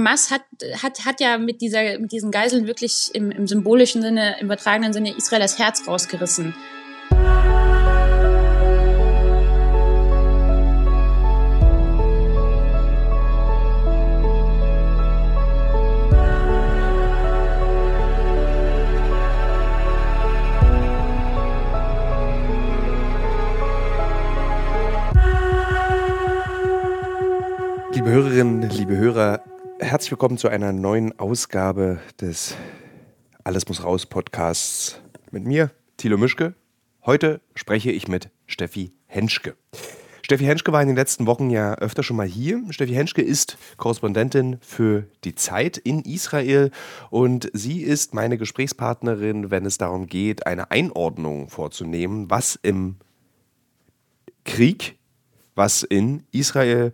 Hamas hat, hat, hat ja mit, dieser, mit diesen Geiseln wirklich im, im symbolischen Sinne, im übertragenen Sinne Israel das Herz rausgerissen. Liebe Hörerinnen, liebe Hörer, herzlich willkommen zu einer neuen Ausgabe des Alles muss raus Podcasts mit mir, Thilo Mischke. Heute spreche ich mit Steffi Henschke. Steffi Henschke war in den letzten Wochen ja öfter schon mal hier. Steffi Henschke ist Korrespondentin für die Zeit in Israel und sie ist meine Gesprächspartnerin, wenn es darum geht, eine Einordnung vorzunehmen, was im Krieg, was in Israel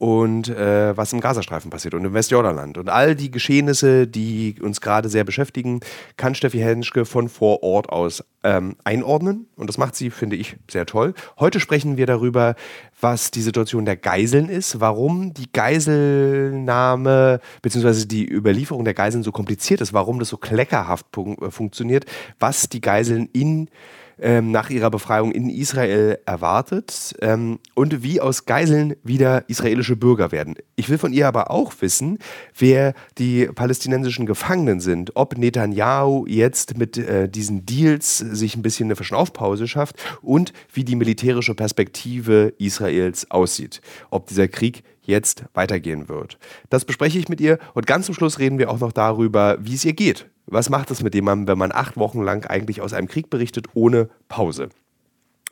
und äh, was im Gazastreifen passiert und im Westjordanland. Und all die Geschehnisse, die uns gerade sehr beschäftigen, kann Steffi Henschke von vor Ort aus ähm, einordnen. Und das macht sie, finde ich, sehr toll. Heute sprechen wir darüber, was die Situation der Geiseln ist, warum die Geiselnahme bzw. die Überlieferung der Geiseln so kompliziert ist, warum das so kleckerhaft äh, funktioniert, was die Geiseln in ähm, nach ihrer Befreiung in Israel erwartet ähm, und wie aus Geiseln wieder israelische Bürger werden. Ich will von ihr aber auch wissen, wer die palästinensischen Gefangenen sind, ob Netanyahu jetzt mit äh, diesen Deals sich ein bisschen eine Verschnaufpause schafft und wie die militärische Perspektive Israels aussieht. Ob dieser Krieg jetzt weitergehen wird. Das bespreche ich mit ihr und ganz zum Schluss reden wir auch noch darüber, wie es ihr geht was macht es mit jemandem, wenn man acht Wochen lang eigentlich aus einem Krieg berichtet, ohne Pause?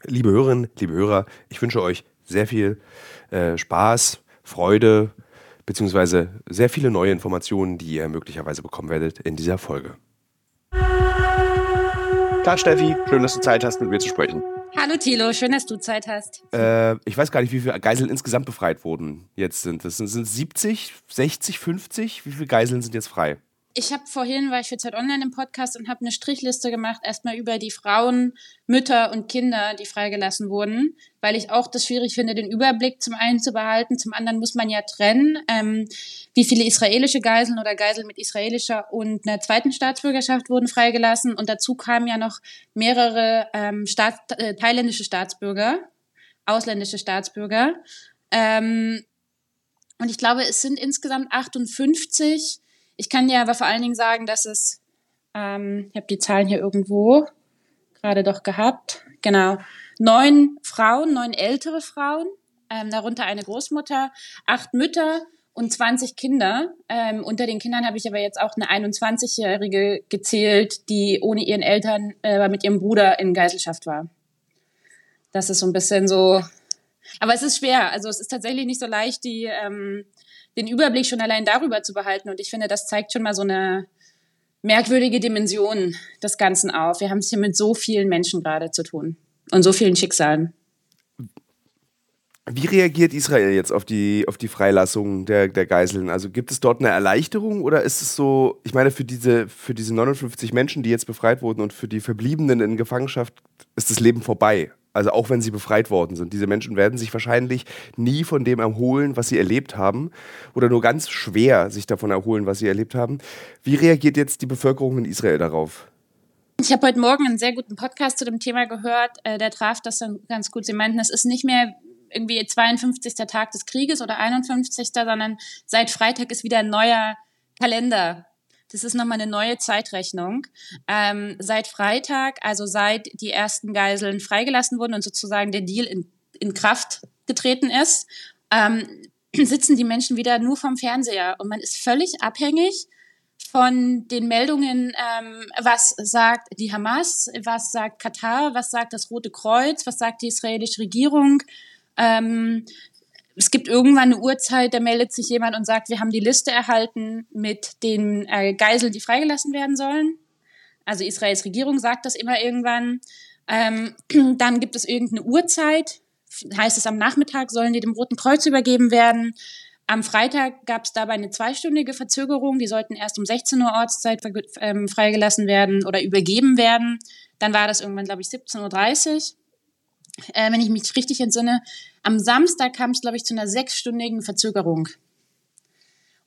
Liebe Hörerinnen, liebe Hörer, ich wünsche euch sehr viel äh, Spaß, Freude, beziehungsweise sehr viele neue Informationen, die ihr möglicherweise bekommen werdet in dieser Folge. Tag, Steffi. Schön, dass du Zeit hast, mit mir zu sprechen. Hallo Thilo, schön, dass du Zeit hast. Äh, ich weiß gar nicht, wie viele Geiseln insgesamt befreit wurden jetzt sind. Das sind, sind 70, 60, 50? Wie viele Geiseln sind jetzt frei? Ich habe vorhin, war ich für Zeit Online im Podcast und habe eine Strichliste gemacht, erstmal über die Frauen, Mütter und Kinder, die freigelassen wurden, weil ich auch das schwierig finde, den Überblick zum einen zu behalten, zum anderen muss man ja trennen, ähm, wie viele israelische Geiseln oder Geiseln mit israelischer und einer zweiten Staatsbürgerschaft wurden freigelassen und dazu kamen ja noch mehrere ähm, Staat, äh, thailändische Staatsbürger, ausländische Staatsbürger. Ähm, und ich glaube, es sind insgesamt 58 ich kann dir aber vor allen Dingen sagen, dass es, ähm, ich habe die Zahlen hier irgendwo gerade doch gehabt, genau, neun Frauen, neun ältere Frauen, ähm, darunter eine Großmutter, acht Mütter und 20 Kinder. Ähm, unter den Kindern habe ich aber jetzt auch eine 21-Jährige gezählt, die ohne ihren Eltern äh, mit ihrem Bruder in Geiselschaft war. Das ist so ein bisschen so. Aber es ist schwer. Also es ist tatsächlich nicht so leicht, die ähm, den Überblick schon allein darüber zu behalten. Und ich finde, das zeigt schon mal so eine merkwürdige Dimension des Ganzen auf. Wir haben es hier mit so vielen Menschen gerade zu tun und so vielen Schicksalen. Wie reagiert Israel jetzt auf die, auf die Freilassung der, der Geiseln? Also gibt es dort eine Erleichterung oder ist es so, ich meine, für diese, für diese 59 Menschen, die jetzt befreit wurden und für die Verbliebenen in Gefangenschaft, ist das Leben vorbei? Also auch wenn sie befreit worden sind. Diese Menschen werden sich wahrscheinlich nie von dem erholen, was sie erlebt haben. Oder nur ganz schwer sich davon erholen, was sie erlebt haben. Wie reagiert jetzt die Bevölkerung in Israel darauf? Ich habe heute Morgen einen sehr guten Podcast zu dem Thema gehört. Äh, der traf das dann ganz gut. Sie meinten, es ist nicht mehr irgendwie 52. Tag des Krieges oder 51. sondern seit Freitag ist wieder ein neuer Kalender das ist nochmal eine neue Zeitrechnung. Ähm, seit Freitag, also seit die ersten Geiseln freigelassen wurden und sozusagen der Deal in, in Kraft getreten ist, ähm, sitzen die Menschen wieder nur vom Fernseher und man ist völlig abhängig von den Meldungen, ähm, was sagt die Hamas, was sagt Katar, was sagt das Rote Kreuz, was sagt die israelische Regierung. Ähm, es gibt irgendwann eine Uhrzeit, da meldet sich jemand und sagt, wir haben die Liste erhalten mit den äh, Geiseln, die freigelassen werden sollen. Also Israels Regierung sagt das immer irgendwann. Ähm, dann gibt es irgendeine Uhrzeit, heißt es am Nachmittag sollen die dem Roten Kreuz übergeben werden. Am Freitag gab es dabei eine zweistündige Verzögerung. Die sollten erst um 16 Uhr Ortszeit ähm, freigelassen werden oder übergeben werden. Dann war das irgendwann, glaube ich, 17.30 Uhr äh, wenn ich mich richtig entsinne, am Samstag kam es, glaube ich, zu einer sechsstündigen Verzögerung.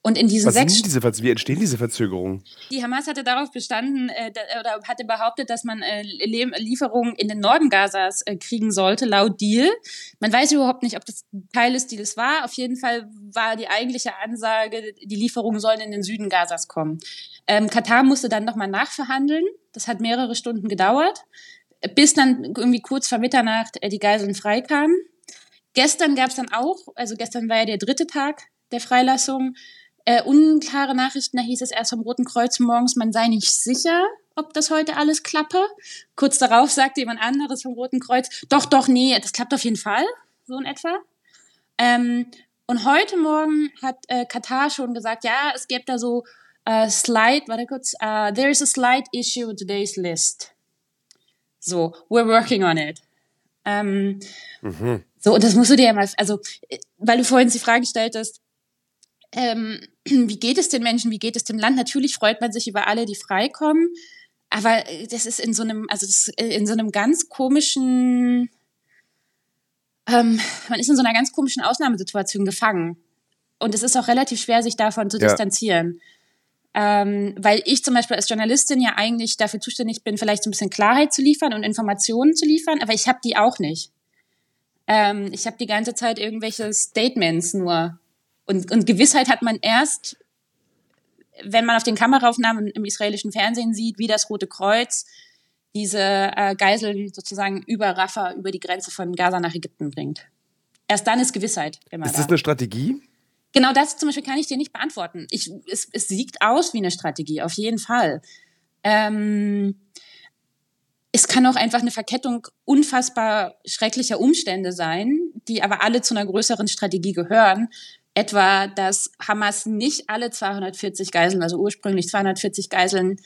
Und in diesen Was sechs sind diese, Verz- wie entstehen diese Verzögerungen? die Hamas hatte darauf bestanden äh, da, oder hatte behauptet, dass man äh, Lieferungen in den Norden Gazas äh, kriegen sollte, laut Deal. Man weiß überhaupt nicht, ob das Teil des Deals war. Auf jeden Fall war die eigentliche Ansage, die Lieferungen sollen in den Süden Gazas kommen. Ähm, Katar musste dann nochmal nachverhandeln. Das hat mehrere Stunden gedauert, bis dann irgendwie kurz vor Mitternacht äh, die Geiseln freikamen. Gestern gab es dann auch, also gestern war ja der dritte Tag der Freilassung, äh, unklare Nachrichten, da hieß es erst vom Roten Kreuz morgens, man sei nicht sicher, ob das heute alles klappe. Kurz darauf sagte jemand anderes vom Roten Kreuz, doch, doch, nee, das klappt auf jeden Fall, so in etwa. Ähm, und heute Morgen hat äh, Katar schon gesagt, ja, es gibt da so äh, Slide, warte kurz, uh, there is a slight issue with today's list. So, we're working on it. Ähm, So, und das musst du dir ja mal, also, äh, weil du vorhin die Frage gestellt hast, ähm, wie geht es den Menschen, wie geht es dem Land? Natürlich freut man sich über alle, die freikommen, aber äh, das ist in so einem, also ist in so einem ganz komischen, ähm, man ist in so einer ganz komischen Ausnahmesituation gefangen. Und es ist auch relativ schwer, sich davon zu Ja. distanzieren. Ähm, weil ich zum Beispiel als Journalistin ja eigentlich dafür zuständig bin, vielleicht so ein bisschen Klarheit zu liefern und Informationen zu liefern, aber ich habe die auch nicht. Ähm, ich habe die ganze Zeit irgendwelche Statements nur. Und, und Gewissheit hat man erst, wenn man auf den Kameraaufnahmen im israelischen Fernsehen sieht, wie das Rote Kreuz diese äh, Geiseln sozusagen über Rafah, über die Grenze von Gaza nach Ägypten bringt. Erst dann ist Gewissheit immer Ist da. das eine Strategie? Genau das zum Beispiel kann ich dir nicht beantworten. Ich, es, es sieht aus wie eine Strategie, auf jeden Fall. Ähm, es kann auch einfach eine Verkettung unfassbar schrecklicher Umstände sein, die aber alle zu einer größeren Strategie gehören. Etwa, dass Hamas nicht alle 240 Geiseln, also ursprünglich 240 Geiseln,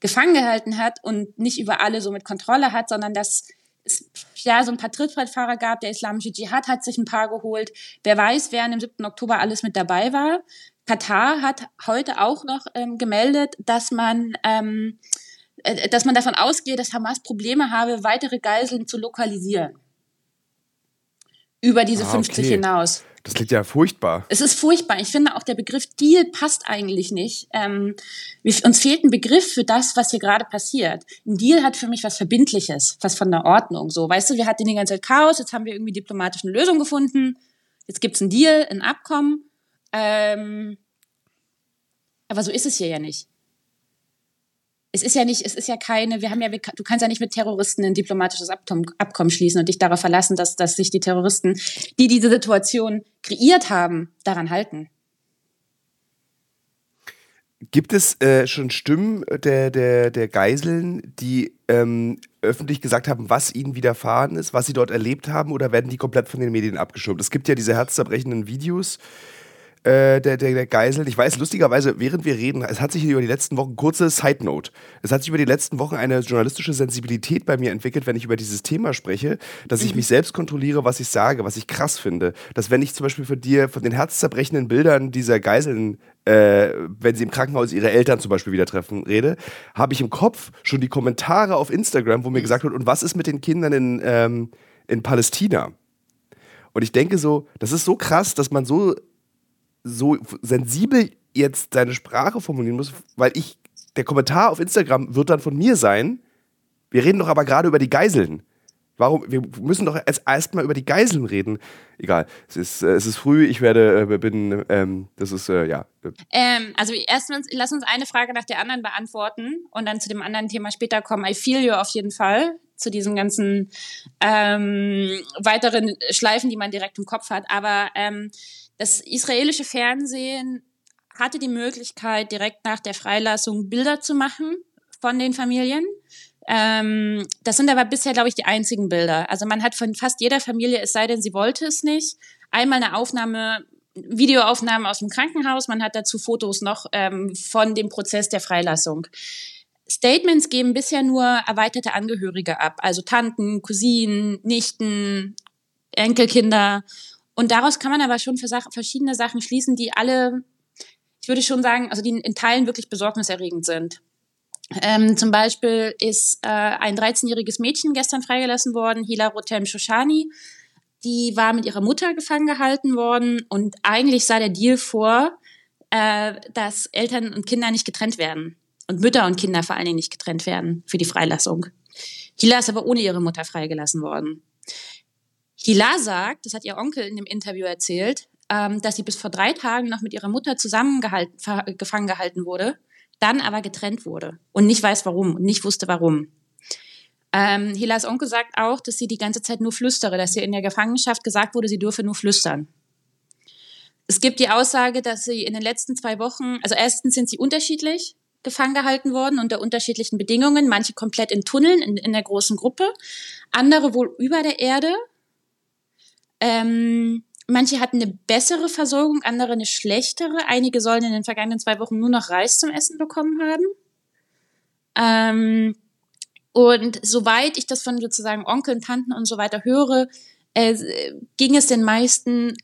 gefangen gehalten hat und nicht über alle so mit Kontrolle hat, sondern dass es ja so ein paar Trittbrettfahrer gab. Der Islamische Dschihad hat sich ein paar geholt. Wer weiß, wer an dem 7. Oktober alles mit dabei war. Katar hat heute auch noch ähm, gemeldet, dass man ähm, äh, dass man davon ausgeht, dass Hamas Probleme habe, weitere Geiseln zu lokalisieren. Über diese Ah, 50 okay. hinaus. Das klingt ja furchtbar. Es ist furchtbar. Ich finde auch der Begriff Deal passt eigentlich nicht. Ähm, uns fehlt ein Begriff für das, was hier gerade passiert. Ein Deal hat für mich was Verbindliches, was von der Ordnung. So, weißt du, wir hatten die ganze Zeit Chaos, jetzt haben wir irgendwie diplomatisch eine Lösung gefunden. Jetzt gibt's ein Deal, ein Abkommen. Ähm, aber so ist es hier ja nicht. Es ist ja nicht, es ist ja keine, wir haben ja, du kannst ja nicht mit Terroristen ein diplomatisches Abkommen, schließen und dich darauf verlassen, dass, dass sich die Terroristen, die diese Situation kreiert haben, daran halten. Gibt es äh, schon Stimmen der, der, der Geiseln, die ähm, öffentlich gesagt haben, was ihnen widerfahren ist, was sie dort erlebt haben, oder werden die komplett von den Medien abgeschoben? Es gibt ja diese herzzerbrechenden Videos äh, der, der, der Geiseln. Ich weiß, lustigerweise, während wir reden, es hat sich über die letzten Wochen, kurze Side Note, es hat sich über die letzten Wochen eine journalistische Sensibilität bei mir entwickelt, wenn ich über dieses Thema spreche, dass ich mich selbst kontrolliere, was ich sage, was ich krass finde. Dass wenn ich zum Beispiel von dir, von den herzzerbrechenden Bildern dieser Geiseln, äh, wenn sie im Krankenhaus ihre Eltern zum Beispiel wieder treffen, rede, habe ich im Kopf schon die Kommentare auf Instagram, wo mir gesagt wird, und was ist mit den Kindern in, ähm, in Palästina? Und ich denke so, das ist so krass, dass man so so sensibel jetzt seine Sprache formulieren muss, weil ich, der Kommentar auf Instagram wird dann von mir sein, wir reden doch aber gerade über die Geiseln. Warum? Wir müssen doch erst erstmal über die Geiseln reden. Egal, es ist, äh, es ist früh, ich werde, äh, bin, ähm, das ist, äh, ja. äh, Ähm, also erstens, lass uns eine Frage nach der anderen beantworten und dann zu dem anderen Thema später kommen. I feel you auf jeden Fall zu diesen ganzen ähm, weiteren Schleifen, die man direkt im Kopf hat. Aber ähm, das israelische Fernsehen hatte die Möglichkeit, direkt nach der Freilassung Bilder zu machen von den Familien. Ähm, das sind aber bisher, glaube ich, die einzigen Bilder. Also man hat von fast jeder Familie, es sei denn, sie wollte es nicht, einmal eine Aufnahme, Videoaufnahme aus dem Krankenhaus. Man hat dazu Fotos noch ähm, von dem Prozess der Freilassung. Statements geben bisher nur erweiterte Angehörige ab, also Tanten, Cousinen, Nichten, Enkelkinder. Und daraus kann man aber schon verschiedene Sachen schließen, die alle, ich würde schon sagen, also die in Teilen wirklich besorgniserregend sind. Ähm, zum Beispiel ist äh, ein 13-jähriges Mädchen gestern freigelassen worden, Hila Rotem Shoshani. Die war mit ihrer Mutter gefangen gehalten worden und eigentlich sah der Deal vor, äh, dass Eltern und Kinder nicht getrennt werden. Und Mütter und Kinder vor allen Dingen nicht getrennt werden für die Freilassung. Hila ist aber ohne ihre Mutter freigelassen worden. Hila sagt, das hat ihr Onkel in dem Interview erzählt, ähm, dass sie bis vor drei Tagen noch mit ihrer Mutter zusammengehalten, gefangen gehalten wurde, dann aber getrennt wurde und nicht weiß warum und nicht wusste warum. Ähm, Hilas Onkel sagt auch, dass sie die ganze Zeit nur flüstere, dass ihr in der Gefangenschaft gesagt wurde, sie dürfe nur flüstern. Es gibt die Aussage, dass sie in den letzten zwei Wochen, also erstens sind sie unterschiedlich gefangen gehalten worden unter unterschiedlichen Bedingungen, manche komplett in Tunneln in, in der großen Gruppe, andere wohl über der Erde. Ähm, manche hatten eine bessere Versorgung, andere eine schlechtere. Einige sollen in den vergangenen zwei Wochen nur noch Reis zum Essen bekommen haben. Ähm, und soweit ich das von sozusagen Onkeln, Tanten und so weiter höre, äh, ging es den meisten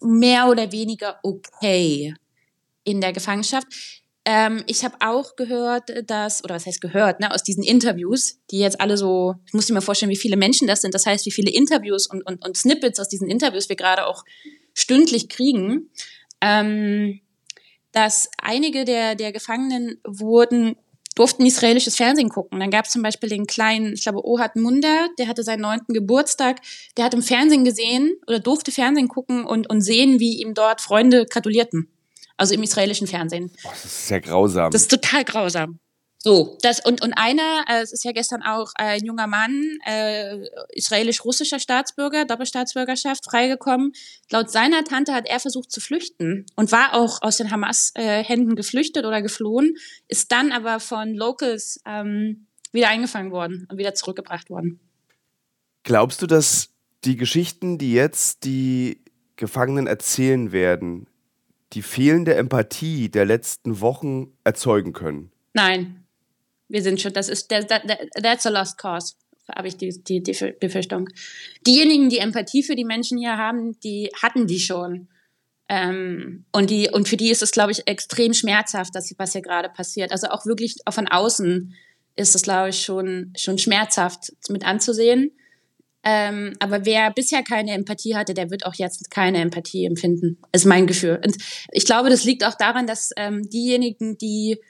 mehr oder weniger okay in der Gefangenschaft. Ähm, ich habe auch gehört, dass, oder was heißt gehört, ne, aus diesen Interviews, die jetzt alle so, ich muss mir vorstellen, wie viele Menschen das sind, das heißt, wie viele Interviews und, und, und Snippets aus diesen Interviews wir gerade auch stündlich kriegen, ähm, dass einige der, der Gefangenen wurden durften israelisches Fernsehen gucken. Dann gab es zum Beispiel den kleinen, ich glaube, Ohad Munda, der hatte seinen neunten Geburtstag, der hat im Fernsehen gesehen oder durfte Fernsehen gucken und, und sehen, wie ihm dort Freunde gratulierten. Also im israelischen Fernsehen. Boah, das ist sehr grausam. Das ist total grausam. So, das und und einer, äh, es ist ja gestern auch ein junger Mann, äh, israelisch-russischer Staatsbürger, Doppelstaatsbürgerschaft, freigekommen. Laut seiner Tante hat er versucht zu flüchten und war auch aus den Hamas-Händen äh, geflüchtet oder geflohen, ist dann aber von Locals ähm, wieder eingefangen worden und wieder zurückgebracht worden. Glaubst du, dass die Geschichten, die jetzt die Gefangenen erzählen werden, die fehlende Empathie der letzten Wochen erzeugen können? Nein, wir sind schon, das ist, that, that's a lost cause, habe ich die, die, die Befürchtung. Diejenigen, die Empathie für die Menschen hier haben, die hatten die schon. Ähm, und, die, und für die ist es, glaube ich, extrem schmerzhaft, dass, was hier gerade passiert. Also auch wirklich auch von außen ist es, glaube ich, schon, schon schmerzhaft mit anzusehen. Ähm, aber wer bisher keine Empathie hatte, der wird auch jetzt keine Empathie empfinden, ist mein Gefühl. Und ich glaube, das liegt auch daran, dass ähm, diejenigen, die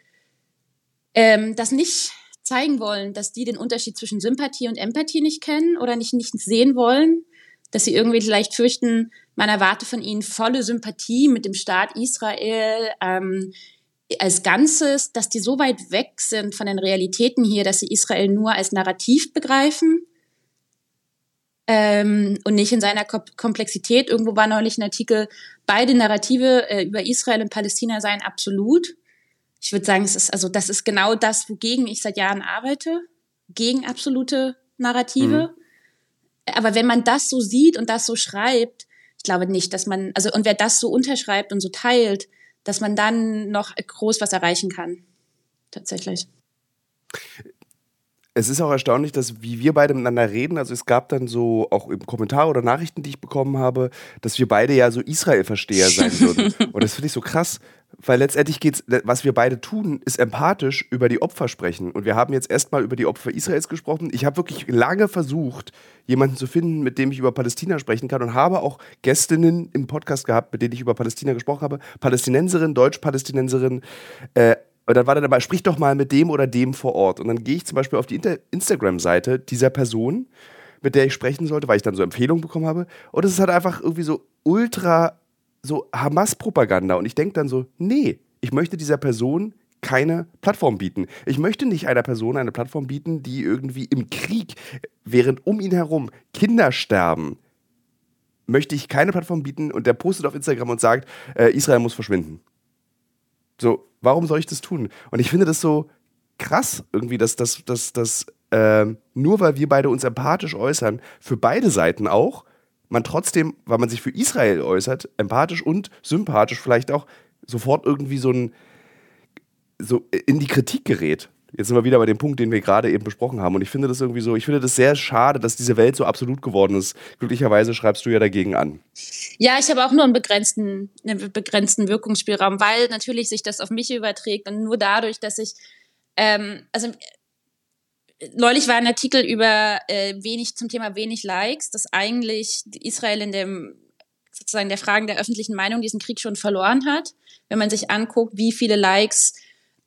ähm, das nicht zeigen wollen, dass die den Unterschied zwischen Sympathie und Empathie nicht kennen oder nicht, nicht sehen wollen, dass sie irgendwie vielleicht fürchten, man erwarte von ihnen volle Sympathie mit dem Staat Israel ähm, als Ganzes, dass die so weit weg sind von den Realitäten hier, dass sie Israel nur als Narrativ begreifen ähm, und nicht in seiner Komplexität. Irgendwo war neulich ein Artikel, beide Narrative äh, über Israel und Palästina seien absolut ich würde sagen, es ist, also das ist genau das, wogegen ich seit Jahren arbeite, gegen absolute Narrative. Mhm. Aber wenn man das so sieht und das so schreibt, ich glaube nicht, dass man, also und wer das so unterschreibt und so teilt, dass man dann noch groß was erreichen kann. Tatsächlich es ist auch erstaunlich, dass wie wir beide miteinander reden, also es gab dann so auch im Kommentar oder Nachrichten, die ich bekommen habe, dass wir beide ja so Israel-Versteher sein würden. Und das finde ich so krass, weil letztendlich geht's, was wir beide tun, ist empathisch über die Opfer sprechen. Und wir haben jetzt erstmal über die Opfer Israels gesprochen. Ich habe wirklich lange versucht, jemanden zu finden, mit dem ich über Palästina sprechen kann und habe auch Gästinnen im Podcast gehabt, mit denen ich über Palästina gesprochen habe. Palästinenserin, Deutsch-Palästinenserin, äh, und dann war dann dabei, sprich doch mal mit dem oder dem vor Ort. Und dann gehe ich zum Beispiel auf die Instagram-Seite dieser Person, mit der ich sprechen sollte, weil ich dann so Empfehlungen bekommen habe. Und es ist halt einfach irgendwie so ultra so Hamas-Propaganda. Und ich denke dann so, nee, ich möchte dieser Person keine Plattform bieten. Ich möchte nicht einer Person eine Plattform bieten, die irgendwie im Krieg, während um ihn herum Kinder sterben, möchte ich keine Plattform bieten und der postet auf Instagram und sagt, äh, Israel muss verschwinden. So, warum soll ich das tun? Und ich finde das so krass irgendwie, dass das, dass, dass, äh, nur weil wir beide uns empathisch äußern, für beide Seiten auch, man trotzdem, weil man sich für Israel äußert, empathisch und sympathisch vielleicht auch sofort irgendwie so ein so in die Kritik gerät. Jetzt sind wir wieder bei dem Punkt, den wir gerade eben besprochen haben. Und ich finde das irgendwie so, ich finde das sehr schade, dass diese Welt so absolut geworden ist. Glücklicherweise schreibst du ja dagegen an. Ja, ich habe auch nur einen begrenzten, einen begrenzten Wirkungsspielraum, weil natürlich sich das auf mich überträgt und nur dadurch, dass ich, ähm, also neulich war ein Artikel über äh, wenig zum Thema wenig Likes, dass eigentlich Israel in dem sozusagen der Fragen der öffentlichen Meinung diesen Krieg schon verloren hat. Wenn man sich anguckt, wie viele Likes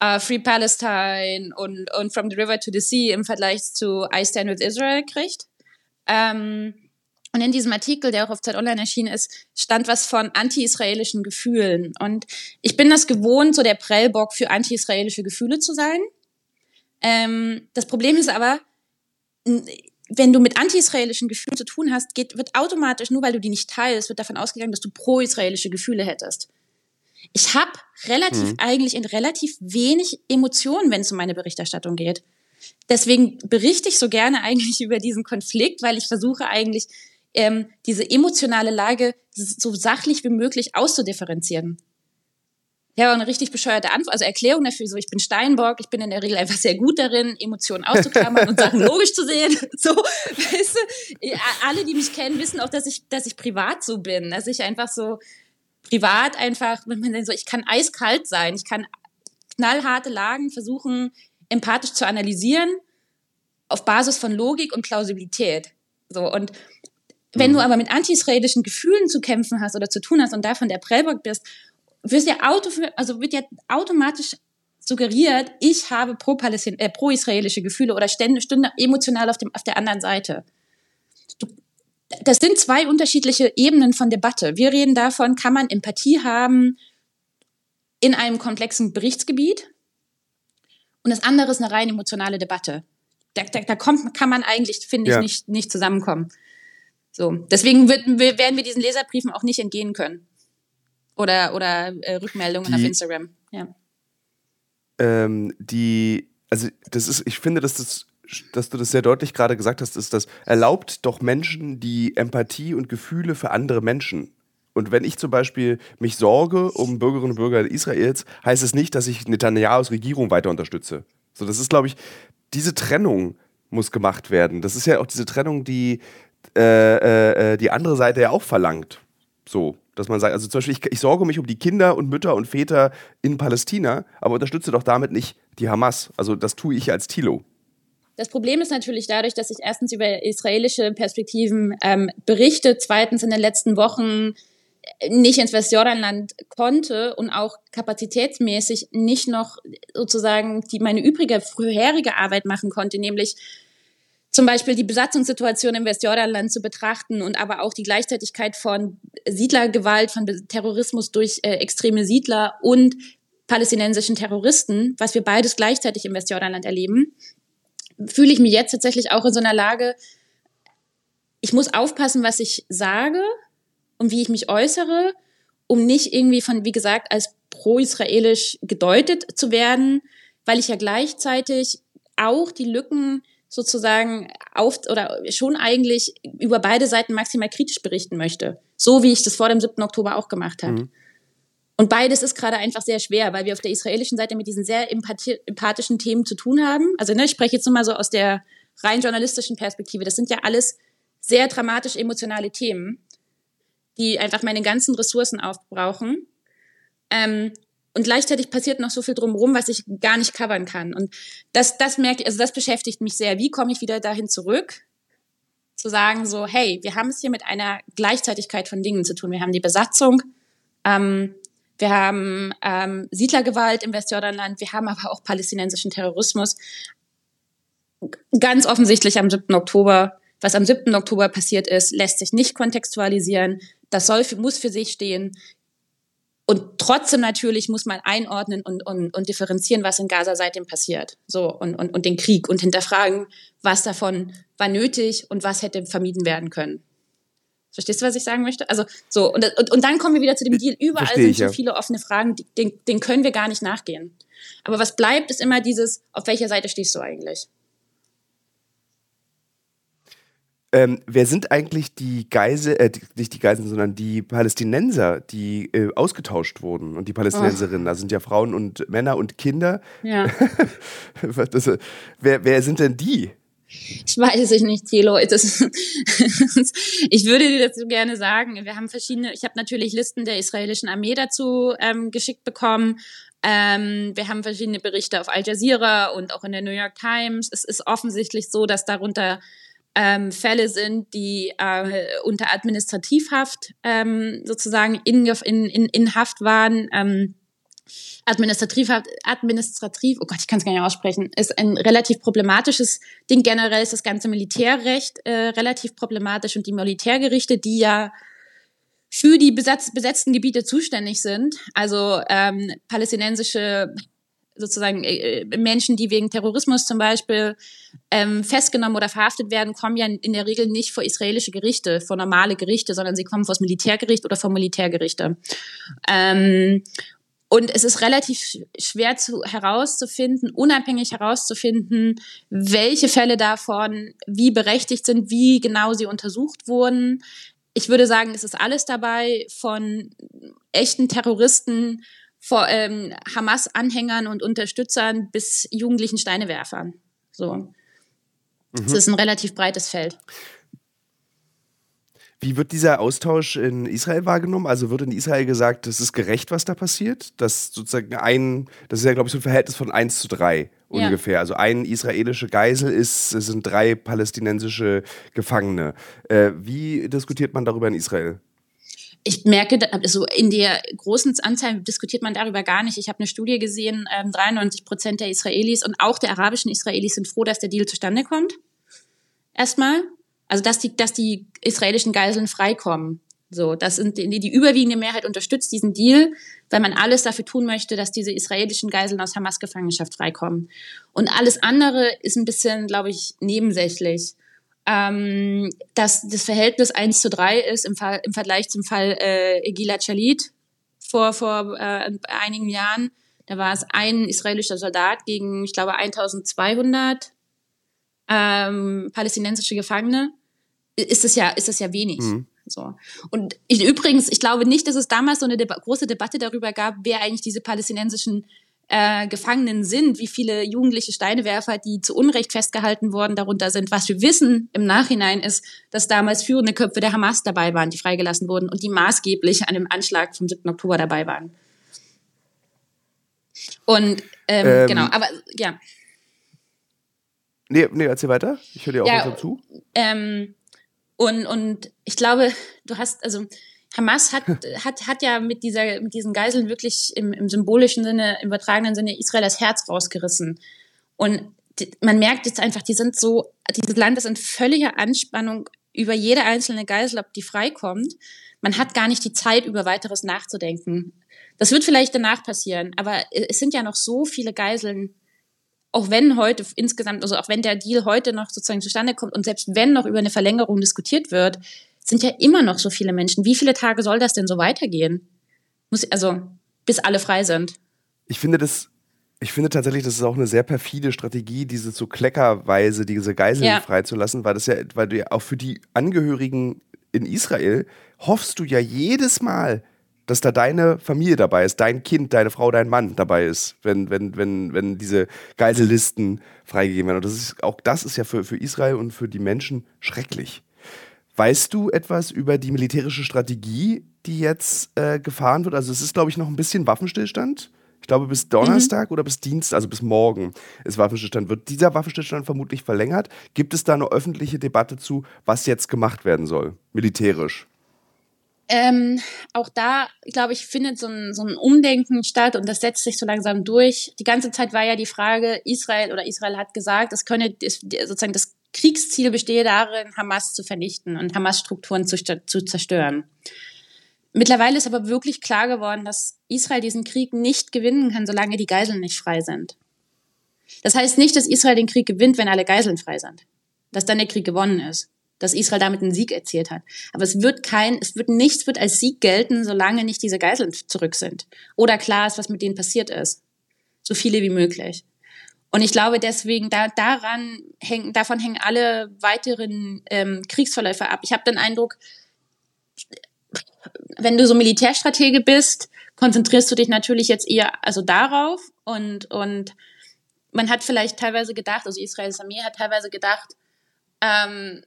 uh, Free Palestine und, und From the River to the Sea im Vergleich zu I Stand with Israel kriegt. Ähm, und in diesem Artikel, der auch auf Zeit Online erschienen ist, stand was von anti-israelischen Gefühlen. Und ich bin das gewohnt, so der Prellbock für anti-israelische Gefühle zu sein. Ähm, das Problem ist aber, wenn du mit anti-israelischen Gefühlen zu tun hast, geht, wird automatisch, nur weil du die nicht teilst, wird davon ausgegangen, dass du pro-israelische Gefühle hättest. Ich habe relativ mhm. eigentlich in relativ wenig Emotionen, wenn es um meine Berichterstattung geht. Deswegen berichte ich so gerne eigentlich über diesen Konflikt, weil ich versuche eigentlich ähm, diese emotionale Lage so sachlich wie möglich auszudifferenzieren. Ja, eine richtig bescheuerte Antwort, also Erklärung dafür, so ich bin Steinbock, ich bin in der Regel einfach sehr gut darin, Emotionen auszuklammern und Sachen logisch zu sehen. So, weißt du, alle, die mich kennen, wissen auch, dass ich, dass ich privat so bin, dass ich einfach so privat einfach, wenn man denn so, ich kann eiskalt sein, ich kann knallharte Lagen versuchen, empathisch zu analysieren, auf Basis von Logik und Plausibilität. So, und wenn du mhm. aber mit anti-israelischen Gefühlen zu kämpfen hast oder zu tun hast und davon der Prellbock bist, wirst ja auto, also wird ja automatisch suggeriert, ich habe pro-israelische äh, pro Gefühle oder stände, stünde emotional auf, dem, auf der anderen Seite. Du, das sind zwei unterschiedliche Ebenen von Debatte. Wir reden davon, kann man Empathie haben in einem komplexen Berichtsgebiet? Und das andere ist eine rein emotionale Debatte. Da, da, da kommt, kann man eigentlich, finde ich, ja. nicht, nicht zusammenkommen. So, deswegen wird, werden wir diesen Leserbriefen auch nicht entgehen können. Oder, oder äh, Rückmeldungen die, auf Instagram. Ja. Ähm, die, also das ist, ich finde, dass das dass du das sehr deutlich gerade gesagt hast, ist das erlaubt doch Menschen die Empathie und Gefühle für andere Menschen. Und wenn ich zum Beispiel mich sorge um Bürgerinnen und Bürger Israels, heißt es nicht, dass ich Netanyahus Regierung weiter unterstütze. So, das ist, glaube ich, diese Trennung muss gemacht werden. Das ist ja auch diese Trennung, die äh, äh, äh, die andere Seite ja auch verlangt. So, dass man sagt, also zum Beispiel, ich, ich sorge mich um die Kinder und Mütter und Väter in Palästina, aber unterstütze doch damit nicht die Hamas. Also das tue ich als Tilo. Das Problem ist natürlich dadurch, dass ich erstens über israelische Perspektiven ähm, berichte, zweitens in den letzten Wochen nicht ins Westjordanland konnte und auch kapazitätsmäßig nicht noch sozusagen die meine übrige vorherige Arbeit machen konnte, nämlich zum Beispiel die Besatzungssituation im Westjordanland zu betrachten und aber auch die Gleichzeitigkeit von Siedlergewalt, von Terrorismus durch äh, extreme Siedler und palästinensischen Terroristen, was wir beides gleichzeitig im Westjordanland erleben, fühle ich mich jetzt tatsächlich auch in so einer Lage, ich muss aufpassen, was ich sage und wie ich mich äußere, um nicht irgendwie von, wie gesagt, als pro-israelisch gedeutet zu werden, weil ich ja gleichzeitig auch die Lücken sozusagen auf oder schon eigentlich über beide Seiten maximal kritisch berichten möchte. So wie ich das vor dem 7. Oktober auch gemacht habe. Mhm. Und beides ist gerade einfach sehr schwer, weil wir auf der israelischen Seite mit diesen sehr empathischen Themen zu tun haben. Also ne, ich spreche jetzt nur mal so aus der rein journalistischen Perspektive. Das sind ja alles sehr dramatisch emotionale Themen, die einfach meine ganzen Ressourcen aufbrauchen. Ähm, und gleichzeitig passiert noch so viel drumherum, was ich gar nicht covern kann. Und das, das merkt, also das beschäftigt mich sehr. Wie komme ich wieder dahin zurück? Zu sagen so, hey, wir haben es hier mit einer Gleichzeitigkeit von Dingen zu tun. Wir haben die Besatzung, ähm, wir haben ähm, Siedlergewalt im Westjordanland, wir haben aber auch palästinensischen Terrorismus. Ganz offensichtlich am 7. Oktober, was am 7. Oktober passiert ist, lässt sich nicht kontextualisieren. Das soll, muss für sich stehen. Und trotzdem natürlich muss man einordnen und, und, und differenzieren, was in Gaza seitdem passiert. So, und, und, und den Krieg und hinterfragen, was davon war nötig und was hätte vermieden werden können. Verstehst du, was ich sagen möchte? Also so, und, und, und dann kommen wir wieder zu dem Deal. Überall Versteh sind so ja. viele offene Fragen, die, den, den können wir gar nicht nachgehen. Aber was bleibt, ist immer dieses, auf welcher Seite stehst du eigentlich? Ähm, wer sind eigentlich die Geisel, äh, nicht die Geiseln, sondern die Palästinenser, die äh, ausgetauscht wurden und die Palästinenserinnen? Da sind ja Frauen und Männer und Kinder. Ja. das, äh, wer, wer sind denn die? Ich weiß es nicht, Thilo. Das, ich würde dir dazu gerne sagen. Wir haben verschiedene, ich habe natürlich Listen der israelischen Armee dazu ähm, geschickt bekommen. Ähm, wir haben verschiedene Berichte auf Al Jazeera und auch in der New York Times. Es ist offensichtlich so, dass darunter ähm, Fälle sind, die äh, unter Administrativhaft ähm, sozusagen in, in, in, in Haft waren. Ähm, administrativ, administrativ, oh Gott, ich kann es gar nicht aussprechen, ist ein relativ problematisches Ding. Generell ist das ganze Militärrecht äh, relativ problematisch und die Militärgerichte, die ja für die besetz besetzten Gebiete zuständig sind, also ähm, palästinensische sozusagen äh, äh, Menschen, die wegen Terrorismus zum Beispiel ähm, festgenommen oder verhaftet werden, kommen ja in der Regel nicht vor israelische Gerichte, vor normale Gerichte, sondern sie kommen vor das Militärgericht oder vor Militärgerichte. Ähm, und es ist relativ schwer zu, herauszufinden, unabhängig herauszufinden, welche Fälle davon wie berechtigt sind, wie genau sie untersucht wurden. Ich würde sagen, es ist alles dabei von echten Terroristen, vor ähm, Hamas-Anhängern und Unterstützern bis jugendlichen Steinewerfern. So. Mhm. Es ist ein relativ breites Feld. Wie wird dieser Austausch in Israel wahrgenommen? Also wird in Israel gesagt, es ist gerecht, was da passiert? Das sozusagen ein, das ist ja, glaube ich, so ein Verhältnis von 1 zu 3 ungefähr. Ja. Also ein israelische Geisel ist, sind drei palästinensische Gefangene. Äh, wie diskutiert man darüber in Israel? ich merke, also in der großen Anzahl diskutiert man darüber gar nicht. Ich habe eine Studie gesehen, 93 ähm, Prozent der Israelis und auch der arabischen Israelis sind froh, dass der Deal zustande kommt. Erstmal. Also, dass die, dass die israelischen Geiseln freikommen. So, das sind die, die überwiegende Mehrheit unterstützt diesen Deal, weil man alles dafür tun möchte, dass diese israelischen Geiseln aus Hamas-Gefangenschaft freikommen. Und alles andere ist ein bisschen, glaube ich, nebensächlich ähm, dass das Verhältnis 1 zu 3 ist im, Fall, im Vergleich zum Fall äh, Gilad Shalit vor, vor äh, einigen Jahren. Da war es ein israelischer Soldat gegen, ich glaube, 1200 ähm, palästinensische Gefangene. Ist das ja, ist das ja wenig. Mhm. So. Und ich, übrigens, ich glaube nicht, dass es damals so eine Deba große Debatte darüber gab, wer eigentlich diese palästinensischen äh, Gefangenen sind, wie viele jugendliche Steinewerfer, die zu Unrecht festgehalten worden, darunter sind. Was wir wissen im Nachhinein ist, dass damals führende Köpfe der Hamas dabei waren, die freigelassen wurden und die maßgeblich an dem Anschlag vom 7. Oktober dabei waren. Und ähm, ähm, genau, aber ja. Nee, nee, erzähl weiter. Ich höre dir auch ja, zu. Ähm, und, und ich glaube, du hast, also Hamas hat, hat, hat ja mit, dieser, mit diesen Geiseln wirklich im, im symbolischen Sinne, im übertragenen Sinne Israel das Herz rausgerissen. Und die, man merkt jetzt einfach, die sind so, dieses Land ist in völliger Anspannung über jede einzelne Geisel, ob die freikommt. Man hat gar nicht die Zeit, über weiteres nachzudenken. Das wird vielleicht danach passieren, aber es sind ja noch so viele Geiseln, auch wenn heute insgesamt, also auch wenn der Deal heute noch sozusagen zustande kommt und selbst wenn noch über eine Verlängerung diskutiert wird, sind ja immer noch so viele Menschen. Wie viele Tage soll das denn so weitergehen? Muss, also, bis alle frei sind. Ich finde das, ich finde tatsächlich, das ist auch eine sehr perfide Strategie, diese so kleckerweise, diese Geiseln ja. freizulassen, weil das ja, weil du ja auch für die Angehörigen in Israel hoffst du ja jedes Mal, dass da deine Familie dabei ist, dein Kind, deine Frau, dein Mann dabei ist, wenn, wenn, wenn, wenn diese Geisellisten freigegeben werden. Und das ist, auch das ist ja für, für Israel und für die Menschen schrecklich. Weißt du etwas über die militärische Strategie, die jetzt äh, gefahren wird? Also es ist, glaube ich, noch ein bisschen Waffenstillstand. Ich glaube, bis Donnerstag mhm. oder bis Dienstag, also bis morgen ist Waffenstillstand. Wird dieser Waffenstillstand vermutlich verlängert? Gibt es da eine öffentliche Debatte zu, was jetzt gemacht werden soll, militärisch? Ähm, auch da, glaube ich, findet so ein, so ein Umdenken statt und das setzt sich so langsam durch. Die ganze Zeit war ja die Frage, Israel oder Israel hat gesagt, es könne sozusagen das Kriegsziel bestehe darin, Hamas zu vernichten und Hamas-Strukturen zu, zu zerstören. Mittlerweile ist aber wirklich klar geworden, dass Israel diesen Krieg nicht gewinnen kann, solange die Geiseln nicht frei sind. Das heißt nicht, dass Israel den Krieg gewinnt, wenn alle Geiseln frei sind. Dass dann der Krieg gewonnen ist. Dass Israel damit einen Sieg erzielt hat. Aber es wird kein, es wird nichts wird als Sieg gelten, solange nicht diese Geiseln zurück sind. Oder klar ist, was mit denen passiert ist. So viele wie möglich. Und ich glaube deswegen, da, daran hängen, davon hängen alle weiteren ähm, Kriegsverläufe ab. Ich habe den Eindruck, wenn du so Militärstratege bist, konzentrierst du dich natürlich jetzt eher also darauf und und man hat vielleicht teilweise gedacht, also Israels Armee hat teilweise gedacht, ähm,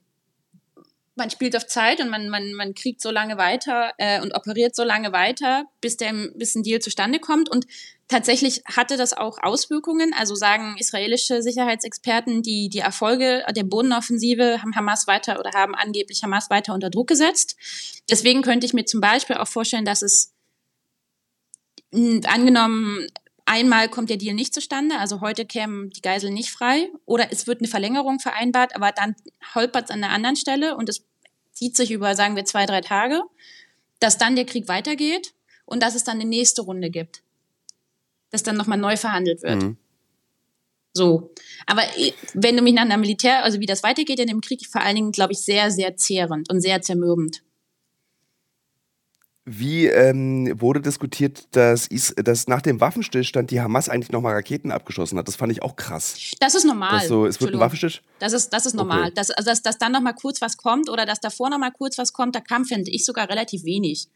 man spielt auf Zeit und man, man, man kriegt so lange weiter äh, und operiert so lange weiter, bis, der, bis ein Deal zustande kommt. Und Tatsächlich hatte das auch Auswirkungen. Also sagen israelische Sicherheitsexperten, die die Erfolge der Bodenoffensive haben Hamas weiter oder haben angeblich Hamas weiter unter Druck gesetzt. Deswegen könnte ich mir zum Beispiel auch vorstellen, dass es angenommen einmal kommt der Deal nicht zustande, also heute kämen die Geiseln nicht frei, oder es wird eine Verlängerung vereinbart, aber dann holpert es an einer anderen Stelle und es zieht sich über, sagen wir, zwei, drei Tage, dass dann der Krieg weitergeht und dass es dann eine nächste Runde gibt. Dass dann nochmal neu verhandelt wird. Mhm. So. Aber wenn du mich nach einer Militär, also wie das weitergeht in dem Krieg, vor allen Dingen, glaube ich, sehr, sehr zehrend und sehr zermürbend. Wie ähm, wurde diskutiert, dass, Is dass nach dem Waffenstillstand die Hamas eigentlich nochmal Raketen abgeschossen hat? Das fand ich auch krass. Das ist normal. Das so, es wird ein Waffenstillstand. Das ist, das ist normal. Okay. Dass, also dass, dass dann nochmal kurz was kommt oder dass davor nochmal kurz was kommt, da kam, finde ich, sogar relativ wenig.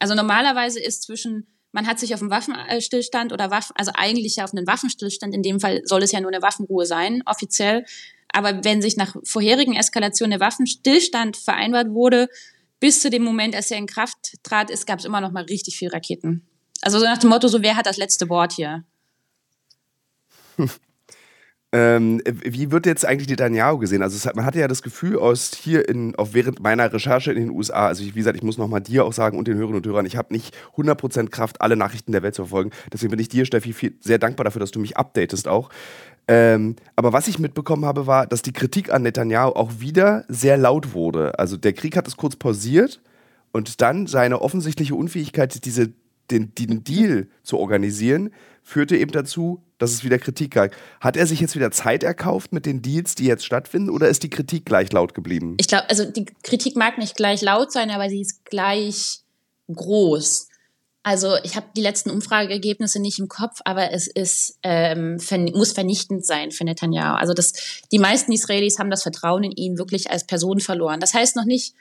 Also normalerweise ist zwischen, man hat sich auf einen Waffenstillstand oder Waffen, also eigentlich ja auf einen Waffenstillstand, in dem Fall soll es ja nur eine Waffenruhe sein, offiziell. Aber wenn sich nach vorherigen Eskalationen der Waffenstillstand vereinbart wurde, bis zu dem Moment, als er in Kraft trat, ist, gab es immer noch mal richtig viel Raketen. Also so nach dem Motto, so wer hat das letzte Wort hier? Ähm, wie wird jetzt eigentlich Netanyahu gesehen? Also hat, man hatte ja das Gefühl aus hier in, auf während meiner Recherche in den USA, also ich, wie gesagt, ich muss nochmal dir auch sagen und den Hörerinnen und Hörern, ich habe nicht 100% Kraft, alle Nachrichten der Welt zu verfolgen. Deswegen bin ich dir, Steffi, viel, sehr dankbar dafür, dass du mich updatest auch. Ähm, aber was ich mitbekommen habe, war, dass die Kritik an Netanyahu auch wieder sehr laut wurde. Also der Krieg hat es kurz pausiert und dann seine offensichtliche Unfähigkeit, diese, den, den Deal zu organisieren, führte eben dazu, dass es wieder Kritik gab. Hat er sich jetzt wieder Zeit erkauft mit den Deals, die jetzt stattfinden, oder ist die Kritik gleich laut geblieben? Ich glaube, also die Kritik mag nicht gleich laut sein, aber sie ist gleich groß. Also ich habe die letzten Umfrageergebnisse nicht im Kopf, aber es ist ähm, muss vernichtend sein für Netanyahu. Also das, die meisten Israelis haben das Vertrauen in ihn wirklich als Person verloren. Das heißt noch nicht,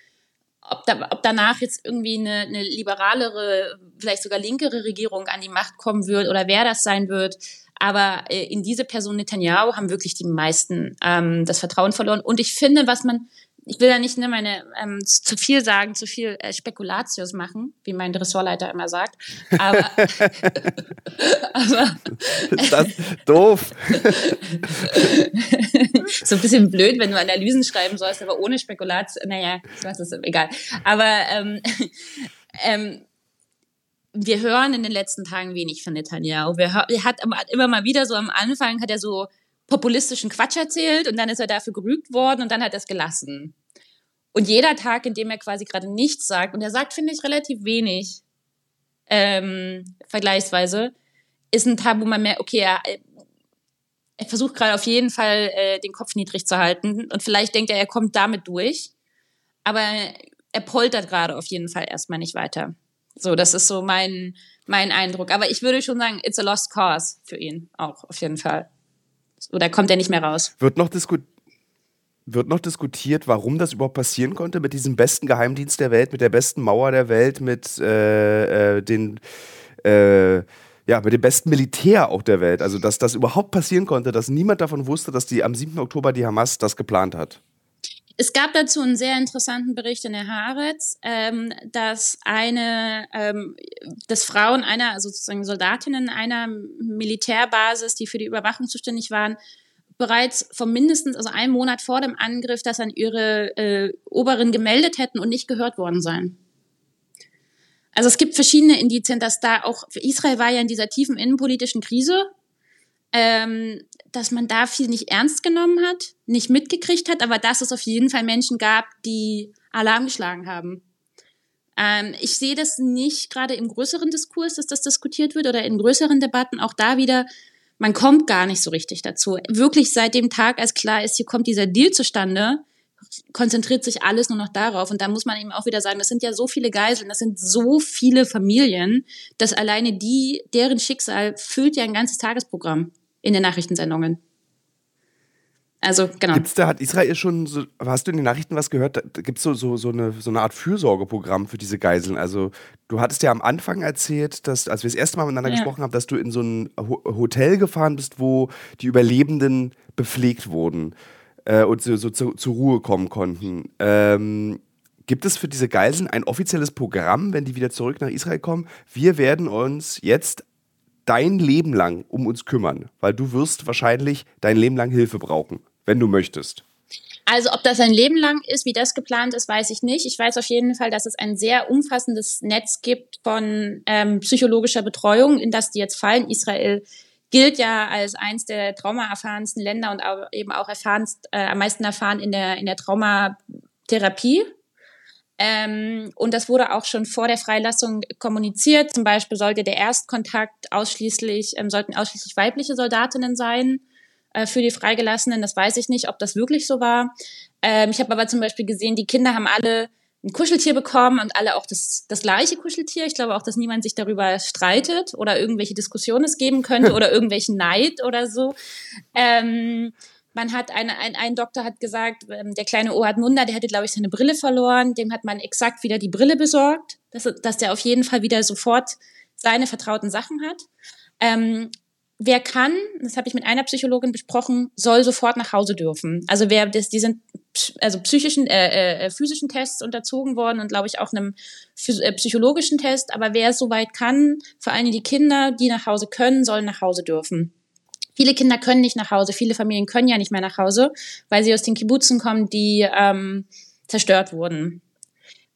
ob, da, ob danach jetzt irgendwie eine, eine liberalere, vielleicht sogar linkere Regierung an die Macht kommen wird oder wer das sein wird. Aber äh, in diese Person Netanyahu haben wirklich die meisten ähm, das Vertrauen verloren. Und ich finde, was man, ich will da nicht ne, meine ähm, zu viel sagen, zu viel äh, Spekulatius machen, wie mein Ressortleiter immer sagt. Aber, aber ist das doof. so ein bisschen blöd, wenn du Analysen schreiben sollst, aber ohne Spekulatius. Naja, was ist egal. Aber ähm, ähm, wir hören in den letzten Tagen wenig von Netanyahu. Wir, er hat immer mal wieder so am Anfang hat er so populistischen Quatsch erzählt und dann ist er dafür gerügt worden und dann hat er es gelassen. Und jeder Tag, in dem er quasi gerade nichts sagt, und er sagt, finde ich, relativ wenig, ähm, vergleichsweise, ist ein Tag, wo man merkt, okay, er, er versucht gerade auf jeden Fall äh, den Kopf niedrig zu halten und vielleicht denkt er, er kommt damit durch, aber er poltert gerade auf jeden Fall erstmal nicht weiter. So, das ist so mein, mein Eindruck. Aber ich würde schon sagen, it's a lost cause für ihn auch, auf jeden Fall. Oder kommt er nicht mehr raus? Wird noch diskutiert. Wird noch diskutiert, warum das überhaupt passieren konnte mit diesem besten Geheimdienst der Welt, mit der besten Mauer der Welt, mit äh, äh, den äh, ja, mit dem besten Militär auch der Welt. Also, dass das überhaupt passieren konnte, dass niemand davon wusste, dass die am 7. Oktober die Hamas das geplant hat. Es gab dazu einen sehr interessanten Bericht in der Haaretz, ähm, dass eine, ähm, dass Frauen einer, also sozusagen Soldatinnen einer Militärbasis, die für die Überwachung zuständig waren, bereits vor mindestens, also einem Monat vor dem Angriff, das an ihre äh, Oberin gemeldet hätten und nicht gehört worden seien. Also es gibt verschiedene Indizien, dass da auch, Israel war ja in dieser tiefen innenpolitischen Krise, ähm, dass man da viel nicht ernst genommen hat, nicht mitgekriegt hat, aber dass es auf jeden Fall Menschen gab, die Alarm geschlagen haben. Ähm, ich sehe das nicht gerade im größeren Diskurs, dass das diskutiert wird oder in größeren Debatten. Auch da wieder, man kommt gar nicht so richtig dazu. Wirklich seit dem Tag, als klar ist, hier kommt dieser Deal zustande, konzentriert sich alles nur noch darauf. Und da muss man eben auch wieder sagen, das sind ja so viele Geiseln, das sind so viele Familien, dass alleine die, deren Schicksal füllt ja ein ganzes Tagesprogramm in den Nachrichtensendungen. Also, genau. Gibt's da, hat Israel schon, so, hast du in den Nachrichten was gehört? Gibt es so, so, so, eine, so eine Art Fürsorgeprogramm für diese Geiseln? Also, du hattest ja am Anfang erzählt, dass, als wir das erste Mal miteinander ja. gesprochen haben, dass du in so ein Hotel gefahren bist, wo die Überlebenden bepflegt wurden äh, und so, so zu, zur Ruhe kommen konnten. Ähm, gibt es für diese Geiseln ein offizielles Programm, wenn die wieder zurück nach Israel kommen? Wir werden uns jetzt dein Leben lang um uns kümmern? Weil du wirst wahrscheinlich dein Leben lang Hilfe brauchen, wenn du möchtest. Also ob das ein Leben lang ist, wie das geplant ist, weiß ich nicht. Ich weiß auf jeden Fall, dass es ein sehr umfassendes Netz gibt von ähm, psychologischer Betreuung, in das die jetzt fallen. Israel gilt ja als eins der traumaerfahrensten Länder und auch, eben auch erfahrenst, äh, am meisten erfahren in der, in der Traumatherapie. Ähm, und das wurde auch schon vor der Freilassung kommuniziert. Zum Beispiel sollte der Erstkontakt ausschließlich, ähm, sollten ausschließlich weibliche Soldatinnen sein äh, für die Freigelassenen. Das weiß ich nicht, ob das wirklich so war. Ähm, ich habe aber zum Beispiel gesehen, die Kinder haben alle ein Kuscheltier bekommen und alle auch das, das gleiche Kuscheltier. Ich glaube auch, dass niemand sich darüber streitet oder irgendwelche Diskussionen es geben könnte oder irgendwelchen Neid oder so. Ähm, man hat eine, ein, ein Doktor hat gesagt, ähm, der kleine Ohad Munda, der hatte, glaube ich, seine Brille verloren. Dem hat man exakt wieder die Brille besorgt, dass, dass der auf jeden Fall wieder sofort seine vertrauten Sachen hat. Ähm, wer kann, das habe ich mit einer Psychologin besprochen, soll sofort nach Hause dürfen. Also wer das, die sind also psychischen, äh, äh, äh, physischen Tests unterzogen worden und glaube ich auch einem äh, psychologischen Test. Aber wer es soweit kann, vor allem die Kinder, die nach Hause können, sollen nach Hause dürfen. Viele Kinder können nicht nach Hause, viele Familien können ja nicht mehr nach Hause, weil sie aus den Kibbutzen kommen, die ähm, zerstört wurden.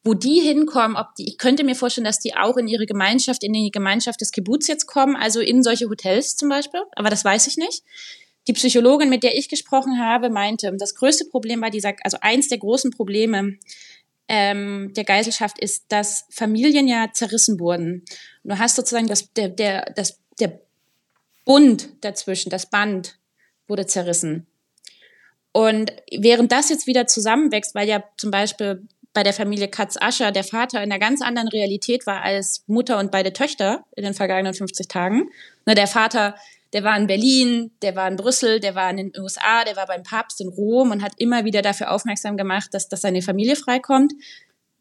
Wo die hinkommen, ob die, ich könnte mir vorstellen, dass die auch in ihre Gemeinschaft, in die Gemeinschaft des Kibbutz jetzt kommen, also in solche Hotels zum Beispiel, aber das weiß ich nicht. Die Psychologin, mit der ich gesprochen habe, meinte, das größte Problem war dieser, also eins der großen Probleme ähm, der Geiselschaft ist, dass Familien ja zerrissen wurden. Du hast sozusagen das, der, der, das, der Bund dazwischen, das Band wurde zerrissen. Und während das jetzt wieder zusammenwächst, weil ja zum Beispiel bei der Familie Katz-Ascher der Vater in einer ganz anderen Realität war als Mutter und beide Töchter in den vergangenen 50 Tagen. Ne, der Vater, der war in Berlin, der war in Brüssel, der war in den USA, der war beim Papst in Rom und hat immer wieder dafür aufmerksam gemacht, dass, dass seine Familie freikommt.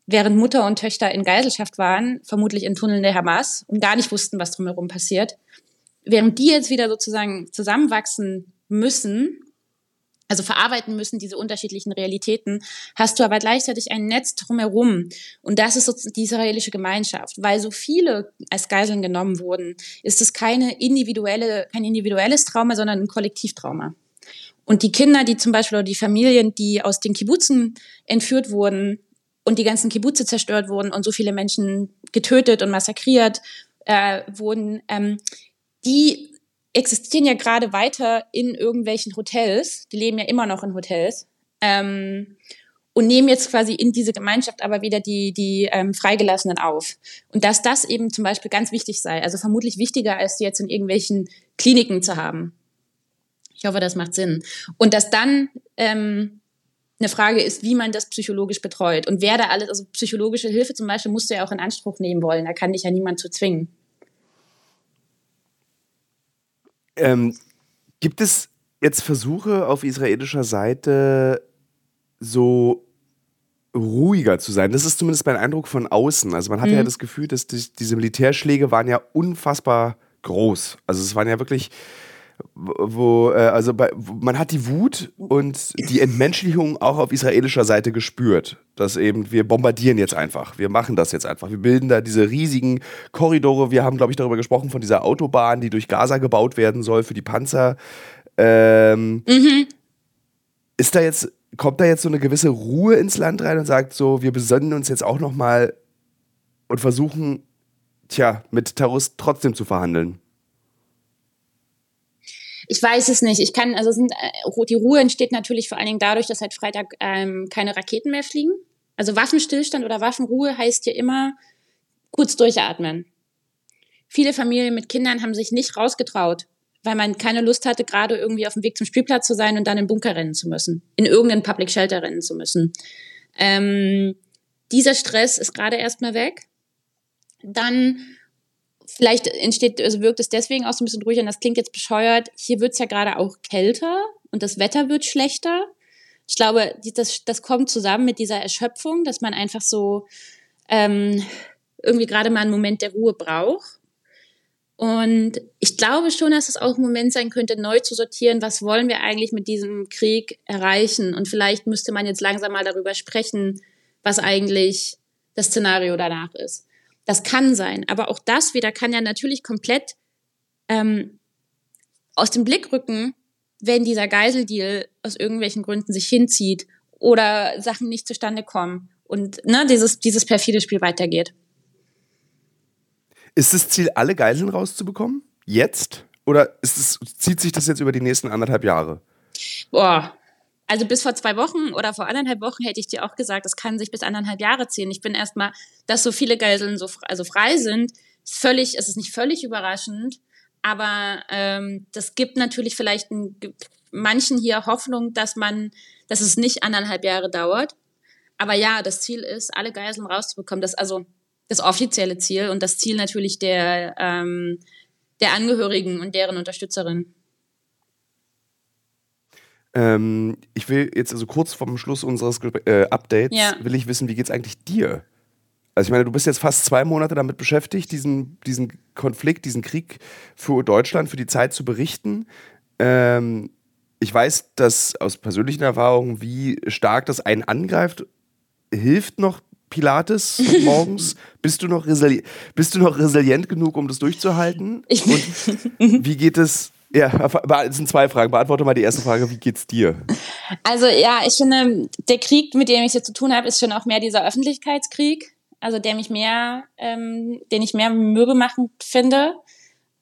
Während Mutter und Töchter in Geiselschaft waren, vermutlich in Tunneln der Hamas und gar nicht wussten, was drumherum passiert während die jetzt wieder sozusagen zusammenwachsen müssen, also verarbeiten müssen, diese unterschiedlichen Realitäten, hast du aber gleichzeitig ein Netz drumherum. Und das ist sozusagen die israelische Gemeinschaft. Weil so viele als Geiseln genommen wurden, ist es keine individuelle, kein individuelles Trauma, sondern ein Kollektivtrauma. Und die Kinder, die zum Beispiel, oder die Familien, die aus den Kibbutzen entführt wurden und die ganzen Kibbutze zerstört wurden und so viele Menschen getötet und massakriert äh, wurden, ähm, die existieren ja gerade weiter in irgendwelchen Hotels. Die leben ja immer noch in Hotels. Ähm, und nehmen jetzt quasi in diese Gemeinschaft aber wieder die, die ähm, Freigelassenen auf. Und dass das eben zum Beispiel ganz wichtig sei, also vermutlich wichtiger, als die jetzt in irgendwelchen Kliniken zu haben. Ich hoffe, das macht Sinn. Und dass dann ähm, eine Frage ist, wie man das psychologisch betreut. Und wer da alles, also psychologische Hilfe zum Beispiel, musst du ja auch in Anspruch nehmen wollen. Da kann dich ja niemand zu zwingen. Ähm, gibt es jetzt Versuche auf israelischer Seite so ruhiger zu sein? Das ist zumindest mein Eindruck von außen. Also man hatte mhm. ja das Gefühl, dass die, diese Militärschläge waren ja unfassbar groß. Also es waren ja wirklich wo, äh, also bei, wo, man hat die Wut und die Entmenschlichung auch auf israelischer Seite gespürt. Dass eben, wir bombardieren jetzt einfach. Wir machen das jetzt einfach. Wir bilden da diese riesigen Korridore. Wir haben, glaube ich, darüber gesprochen, von dieser Autobahn, die durch Gaza gebaut werden soll für die Panzer. Ähm, mhm. Ist da jetzt, kommt da jetzt so eine gewisse Ruhe ins Land rein und sagt so, wir besonnen uns jetzt auch nochmal und versuchen, tja, mit Terroristen trotzdem zu verhandeln? Ich weiß es nicht. Ich kann, also sind, äh, die Ruhe entsteht natürlich vor allen Dingen dadurch, dass seit Freitag ähm, keine Raketen mehr fliegen. Also Waffenstillstand oder Waffenruhe heißt ja immer kurz durchatmen. Viele Familien mit Kindern haben sich nicht rausgetraut, weil man keine Lust hatte, gerade irgendwie auf dem Weg zum Spielplatz zu sein und dann in Bunker rennen zu müssen, in irgendeinen Public Shelter rennen zu müssen. Ähm, dieser Stress ist gerade erstmal weg. Dann Vielleicht entsteht, also wirkt es deswegen auch so ein bisschen ruhiger und das klingt jetzt bescheuert. Hier wird es ja gerade auch kälter und das Wetter wird schlechter. Ich glaube, das, das kommt zusammen mit dieser Erschöpfung, dass man einfach so ähm, irgendwie gerade mal einen Moment der Ruhe braucht. Und ich glaube schon, dass es auch ein Moment sein könnte, neu zu sortieren, was wollen wir eigentlich mit diesem Krieg erreichen. Und vielleicht müsste man jetzt langsam mal darüber sprechen, was eigentlich das Szenario danach ist. Das kann sein. Aber auch das wieder kann ja natürlich komplett ähm, aus dem Blick rücken, wenn dieser Geiseldeal aus irgendwelchen Gründen sich hinzieht oder Sachen nicht zustande kommen und ne, dieses, dieses perfide Spiel weitergeht. Ist das Ziel, alle Geiseln rauszubekommen? Jetzt? Oder ist es, zieht sich das jetzt über die nächsten anderthalb Jahre? Boah, also bis vor zwei Wochen oder vor anderthalb Wochen hätte ich dir auch gesagt, das kann sich bis anderthalb Jahre ziehen. Ich bin erstmal, dass so viele Geiseln so also frei sind, völlig, es ist nicht völlig überraschend, aber ähm, das gibt natürlich vielleicht ein, manchen hier Hoffnung, dass man, dass es nicht anderthalb Jahre dauert. Aber ja, das Ziel ist, alle Geiseln rauszubekommen. Das also das offizielle Ziel und das Ziel natürlich der ähm, der Angehörigen und deren Unterstützerinnen. Ähm, ich will jetzt also kurz vom Schluss unseres äh, Updates ja. will ich wissen, wie geht es eigentlich dir? Also ich meine, du bist jetzt fast zwei Monate damit beschäftigt, diesen, diesen Konflikt, diesen Krieg für Deutschland, für die Zeit zu berichten. Ähm, ich weiß, dass aus persönlichen Erfahrungen, wie stark das einen angreift, hilft noch Pilates morgens? bist, du noch bist du noch resilient genug, um das durchzuhalten? Ich Und wie geht es ja, es sind zwei Fragen. Beantworte mal die erste Frage. Wie geht's dir? Also ja, ich finde, der Krieg, mit dem ich jetzt zu tun habe, ist schon auch mehr dieser Öffentlichkeitskrieg. Also der mich mehr, ähm, den ich mehr mürbe machen finde.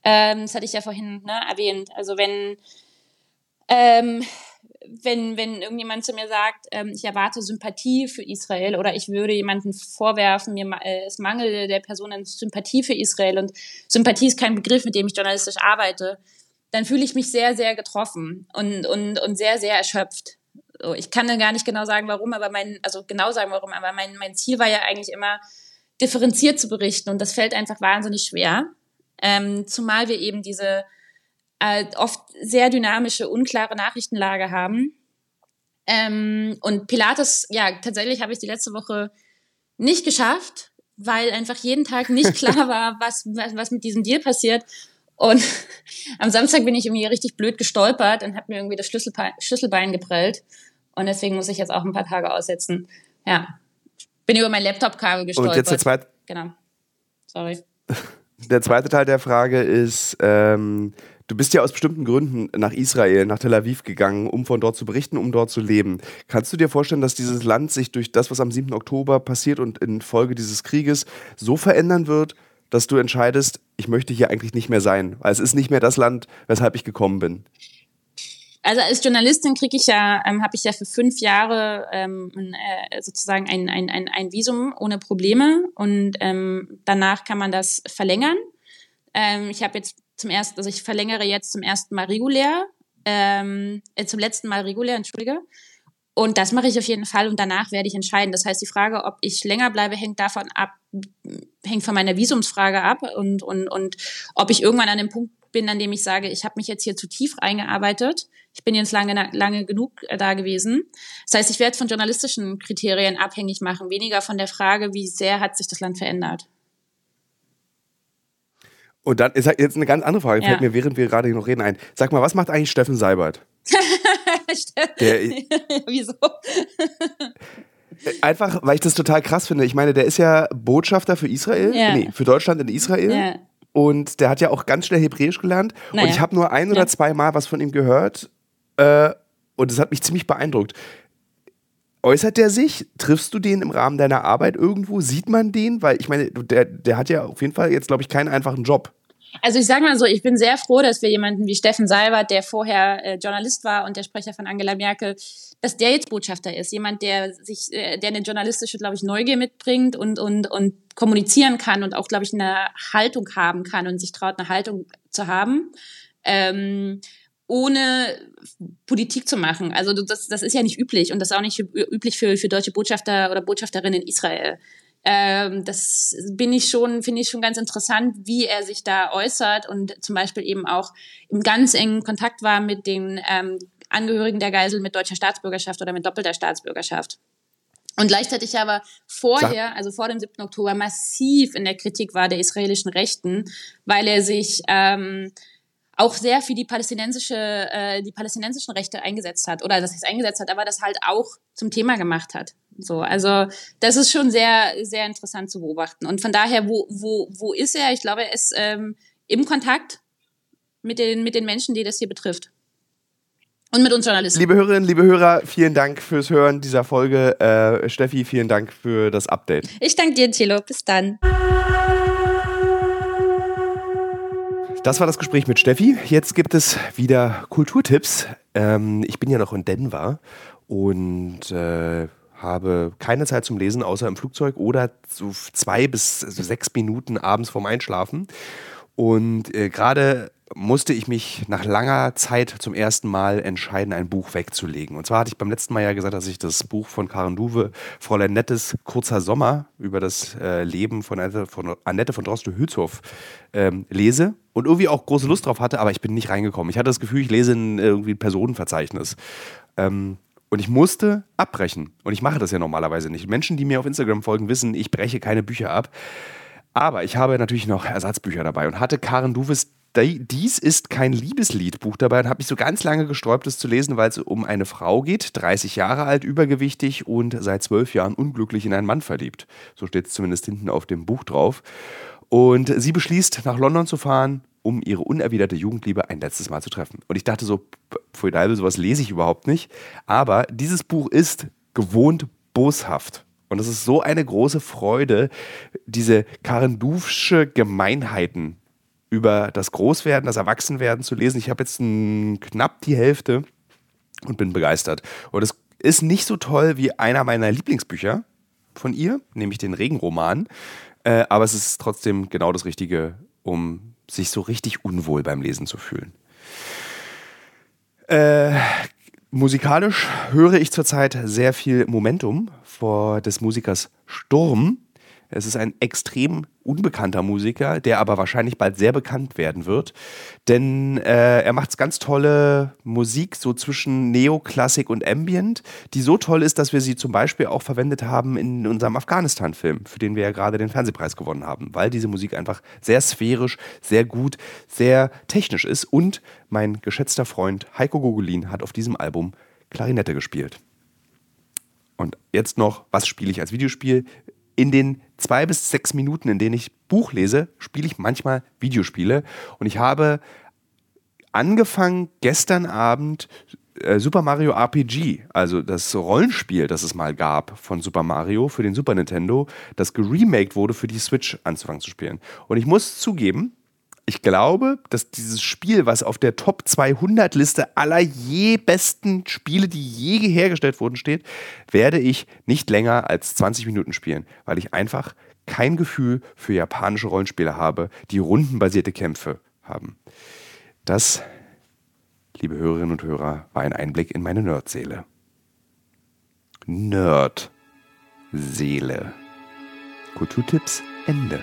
Ähm, das hatte ich ja vorhin ne, erwähnt. Also wenn ähm, wenn, wenn irgendjemand zu mir sagt, ähm, ich erwarte Sympathie für Israel oder ich würde jemanden vorwerfen, mir äh, es mangelt der Person an Sympathie für Israel und Sympathie ist kein Begriff, mit dem ich journalistisch arbeite, dann fühle ich mich sehr, sehr getroffen und, und, und sehr, sehr erschöpft. So, ich kann dann gar nicht genau sagen, warum, aber mein, also genau sagen, warum, aber mein, mein Ziel war ja eigentlich immer, differenziert zu berichten und das fällt einfach wahnsinnig schwer. Ähm, zumal wir eben diese äh, oft sehr dynamische, unklare Nachrichtenlage haben. Ähm, und Pilates, ja, tatsächlich habe ich die letzte Woche nicht geschafft, weil einfach jeden Tag nicht klar war, was, was, was mit diesem Deal passiert. Und am Samstag bin ich irgendwie richtig blöd gestolpert und habe mir irgendwie das Schlüsselbein, Schlüsselbein geprellt. Und deswegen muss ich jetzt auch ein paar Tage aussetzen. Ja. Bin über mein Laptop-Kabel gestolpert. Und jetzt der zweite. Genau. Sorry. Der zweite Teil der Frage ist, ähm, du bist ja aus bestimmten Gründen nach Israel, nach Tel Aviv gegangen, um von dort zu berichten, um dort zu leben. Kannst du dir vorstellen, dass dieses Land sich durch das, was am 7. Oktober passiert und in Folge dieses Krieges so verändern wird, dass du entscheidest, ich möchte hier eigentlich nicht mehr sein, weil es ist nicht mehr das Land, weshalb ich gekommen bin. Also als Journalistin kriege ich ja, ähm, habe ich ja für fünf Jahre ähm, äh, sozusagen ein, ein, ein, ein Visum ohne Probleme und ähm, danach kann man das verlängern. Ähm, ich habe jetzt zum ersten, also ich verlängere jetzt zum ersten Mal regulär, ähm, äh, zum letzten Mal regulär, entschuldige. Und das mache ich auf jeden Fall und danach werde ich entscheiden. Das heißt, die Frage, ob ich länger bleibe, hängt davon ab, hängt von meiner Visumsfrage ab und, und, und ob ich irgendwann an dem Punkt bin, an dem ich sage, ich habe mich jetzt hier zu tief eingearbeitet. Ich bin jetzt lange, lange genug da gewesen. Das heißt, ich werde von journalistischen Kriterien abhängig machen, weniger von der Frage, wie sehr hat sich das Land verändert. Und dann ist jetzt eine ganz andere Frage, ja. fällt mir, während wir gerade noch reden, ein. Sag mal, was macht eigentlich Steffen Seibert? der, Wieso? Einfach, weil ich das total krass finde. Ich meine, der ist ja Botschafter für Israel, ja. nee, für Deutschland in Israel. Ja. Und der hat ja auch ganz schnell Hebräisch gelernt. Naja. Und ich habe nur ein oder zwei Mal was von ihm gehört. Äh, und das hat mich ziemlich beeindruckt. Äußert der sich? Triffst du den im Rahmen deiner Arbeit irgendwo? Sieht man den? Weil ich meine, der, der hat ja auf jeden Fall jetzt, glaube ich, keinen einfachen Job. Also ich sage mal so, ich bin sehr froh, dass wir jemanden wie Steffen Seibert, der vorher äh, Journalist war und der Sprecher von Angela Merkel, dass der jetzt Botschafter ist. Jemand, der sich, äh, der eine journalistische, glaube ich, Neugier mitbringt und, und, und kommunizieren kann und auch, glaube ich, eine Haltung haben kann und sich traut, eine Haltung zu haben. Ähm, ohne Politik zu machen. Also das, das ist ja nicht üblich und das ist auch nicht üblich für, für deutsche Botschafter oder Botschafterinnen in Israel. Ähm, das bin ich schon, finde ich schon ganz interessant, wie er sich da äußert und zum Beispiel eben auch im ganz engen Kontakt war mit den ähm, Angehörigen der Geisel mit deutscher Staatsbürgerschaft oder mit doppelter Staatsbürgerschaft. Und gleichzeitig aber vorher, also vor dem 7. Oktober, massiv in der Kritik war der israelischen Rechten, weil er sich ähm, auch sehr für die palästinensische, äh, die palästinensischen Rechte eingesetzt hat oder das heißt eingesetzt hat, aber das halt auch zum Thema gemacht hat. So, also das ist schon sehr, sehr interessant zu beobachten. Und von daher, wo, wo, wo ist er? Ich glaube, er ist ähm, im Kontakt mit den, mit den Menschen, die das hier betrifft. Und mit uns Journalisten. Liebe Hörerinnen, liebe Hörer, vielen Dank fürs Hören dieser Folge. Äh, Steffi, vielen Dank für das Update. Ich danke dir, Thilo. Bis dann. Das war das Gespräch mit Steffi. Jetzt gibt es wieder Kulturtipps. Ähm, ich bin ja noch in Denver und äh, habe keine Zeit zum Lesen, außer im Flugzeug oder so zwei bis sechs Minuten abends vorm Einschlafen. Und äh, gerade musste ich mich nach langer Zeit zum ersten Mal entscheiden, ein Buch wegzulegen. Und zwar hatte ich beim letzten Mal ja gesagt, dass ich das Buch von Karen Duwe, Fräulein Nettes Kurzer Sommer, über das äh, Leben von Annette von, Annette von Droste-Hülshoff ähm, lese und irgendwie auch große Lust drauf hatte, aber ich bin nicht reingekommen. Ich hatte das Gefühl, ich lese ein irgendwie ein Personenverzeichnis. Ähm, und ich musste abbrechen. Und ich mache das ja normalerweise nicht. Menschen, die mir auf Instagram folgen, wissen, ich breche keine Bücher ab. Aber ich habe natürlich noch Ersatzbücher dabei und hatte Karen Duves dies ist kein Liebesliedbuch dabei und habe mich so ganz lange gesträubt, es zu lesen, weil es um eine Frau geht, 30 Jahre alt, übergewichtig und seit zwölf Jahren unglücklich in einen Mann verliebt. So steht es zumindest hinten auf dem Buch drauf. Und sie beschließt, nach London zu fahren, um ihre unerwiderte Jugendliebe ein letztes Mal zu treffen. Und ich dachte so, Pfui sowas lese ich überhaupt nicht. Aber dieses Buch ist gewohnt boshaft. Und es ist so eine große Freude, diese Karen Dufsche Gemeinheiten über das Großwerden, das Erwachsenwerden zu lesen. Ich habe jetzt knapp die Hälfte und bin begeistert. Und es ist nicht so toll wie einer meiner Lieblingsbücher von ihr, nämlich den Regenroman. Äh, aber es ist trotzdem genau das Richtige, um sich so richtig unwohl beim Lesen zu fühlen. Äh, musikalisch höre ich zurzeit sehr viel Momentum vor des Musikers Sturm. Es ist ein extrem unbekannter Musiker, der aber wahrscheinlich bald sehr bekannt werden wird. Denn äh, er macht ganz tolle Musik, so zwischen Neoklassik und Ambient, die so toll ist, dass wir sie zum Beispiel auch verwendet haben in unserem Afghanistan-Film, für den wir ja gerade den Fernsehpreis gewonnen haben, weil diese Musik einfach sehr sphärisch, sehr gut, sehr technisch ist. Und mein geschätzter Freund Heiko Gogolin hat auf diesem Album Klarinette gespielt. Und jetzt noch, was spiele ich als Videospiel? In den zwei bis sechs Minuten, in denen ich Buch lese, spiele ich manchmal Videospiele. Und ich habe angefangen gestern Abend äh, Super Mario RPG, also das Rollenspiel, das es mal gab von Super Mario für den Super Nintendo, das geremaked wurde für die Switch anzufangen zu spielen. Und ich muss zugeben, ich glaube, dass dieses Spiel, was auf der Top 200 Liste aller je besten Spiele, die je hergestellt wurden, steht, werde ich nicht länger als 20 Minuten spielen, weil ich einfach kein Gefühl für japanische Rollenspiele habe, die rundenbasierte Kämpfe haben. Das, liebe Hörerinnen und Hörer, war ein Einblick in meine Nerdseele. Nerd-Seele. Kulturtipps Ende.